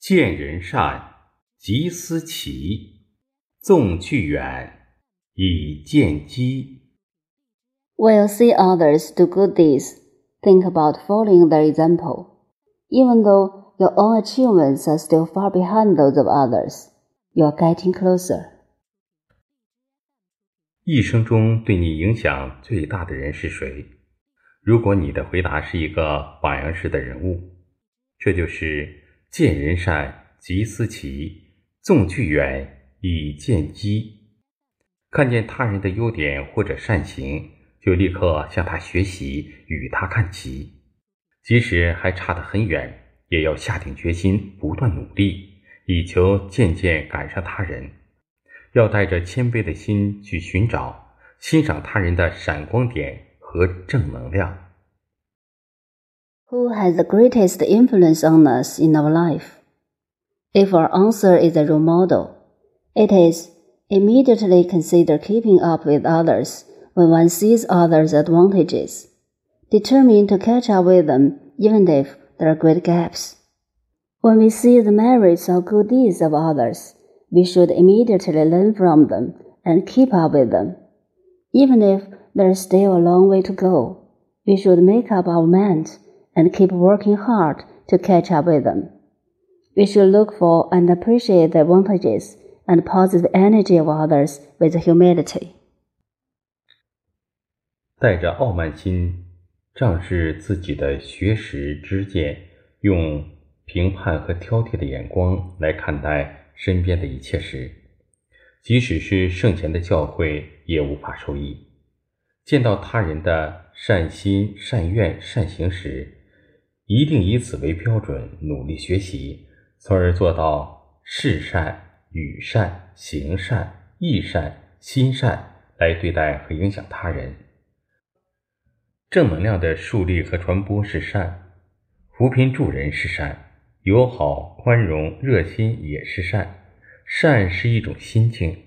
见人善，即思齐，纵去远，以见机。When you see others do good deeds, think about following their example. Even though your own achievements are still far behind those of others, you are getting closer. 一生中对你影响最大的人是谁？如果你的回答是一个榜样式的人物，这就是见人善，即思齐，纵去远，以见机。看见他人的优点或者善行，就立刻向他学习，与他看齐。即使还差得很远，也要下定决心，不断努力，以求渐渐赶上他人。要带着谦卑的心去寻找、欣赏他人的闪光点和正能量。Who has the greatest influence on us in our life? If our answer is a role model, it is immediately consider keeping up with others when one sees others' advantages, determined to catch up with them even if there are great gaps. When we see the merits or good deeds of others, we should immediately learn from them and keep up with them. Even if there is still a long way to go, we should make up our mind and keep working hard to catch up with them. We should look for and appreciate the advantages and positive energy of others with humility. 带着傲慢心，仗势自己的学识知见，用评判和挑剔的眼光来看待身边的一切时，即使是圣贤的教诲，也无法受益。见到他人的善心、善愿、善行时，一定以此为标准，努力学习，从而做到事善、语善、行善、意善、心善来对待和影响他人。正能量的树立和传播是善，扶贫助人是善，友好、宽容、热心也是善。善是一种心境，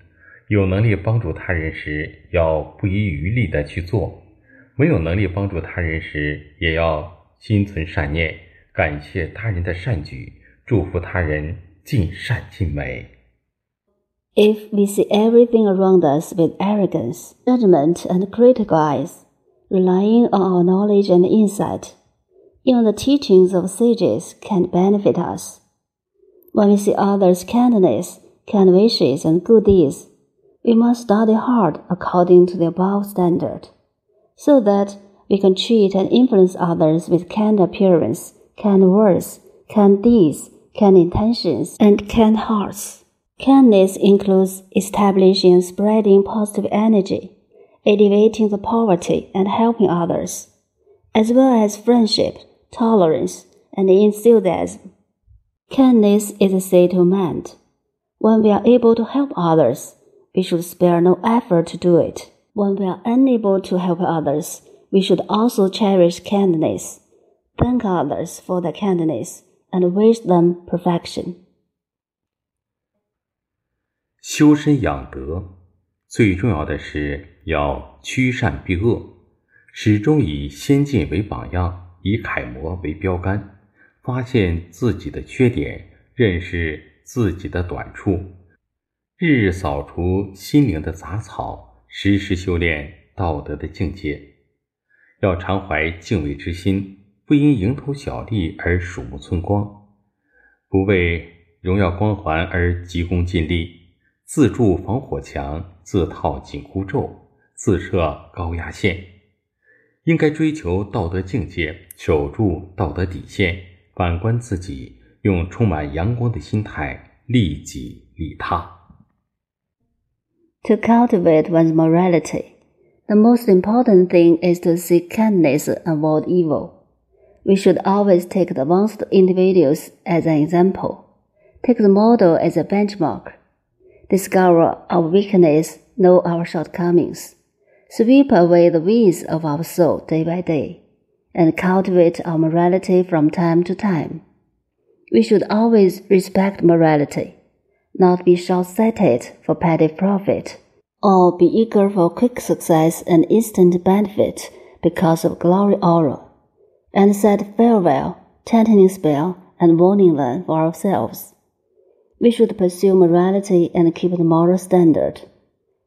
有能力帮助他人时，要不遗余力的去做；没有能力帮助他人时，也要心存善念，感谢他人的善举，祝福他人尽善尽美。 If we see everything around us with arrogance, judgment, and critical eyes, relying on our knowledge and insight, even the teachings of sages can't benefit us. When we see others' kindness, kind wishes, and good deeds, we must study hard according to the above standard, so that we can treat and influence others with kind appearance, kind words, kind deeds, kind intentions, and kind hearts. Kindness includes establishing and spreading positive energy, alleviating the poverty and helping others, as well as friendship, tolerance, and enthusiasm. Kindness is a state of mind. When we are able to help others, we should spare no effort to do it. When we are unable to help others, we should also cherish kindness, thank others for their kindness, and wish them perfection. 修身养德，最重要的是要趋善避恶，始终以先进为榜样，以楷模为标杆，发现自己的缺点，认识自己的短处，日日扫除心灵的杂草，时时修炼道德的境界。要常怀敬畏之心，不因蝇头小利而鼠目寸光，不为荣耀光环而急功近利。自筑防火墙，自套紧箍咒，自设高压线。应该追求道德境界，守住道德底线。反观自己，用充满阳光的心态利己利他。To cultivate one's morality, the most important thing is to seek kindness and avoid evil. We should always take advanced individuals as an example, take the model as a benchmark discover our weakness, know our shortcomings, sweep away the weeds of our soul day by day, and cultivate our morality from time to time. We should always respect morality, not be short sighted for petty profit, or be eager for quick success and instant benefit because of glory aura, and set farewell, tightening spell, and wanting them for ourselves. We should pursue morality and keep the moral standard.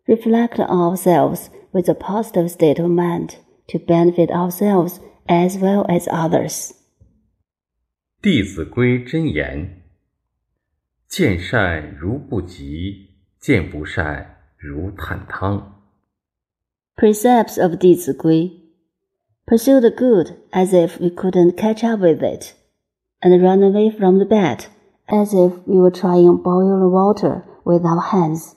Reflect on ourselves with a positive state of mind to benefit ourselves as well as others. 弟子规真言：见善如不及，见不善 如探汤。 Precepts of 弟子规 Pursue the good as if we couldn't catch up with it, and run away from the bad as if we were trying boiling water with our hands.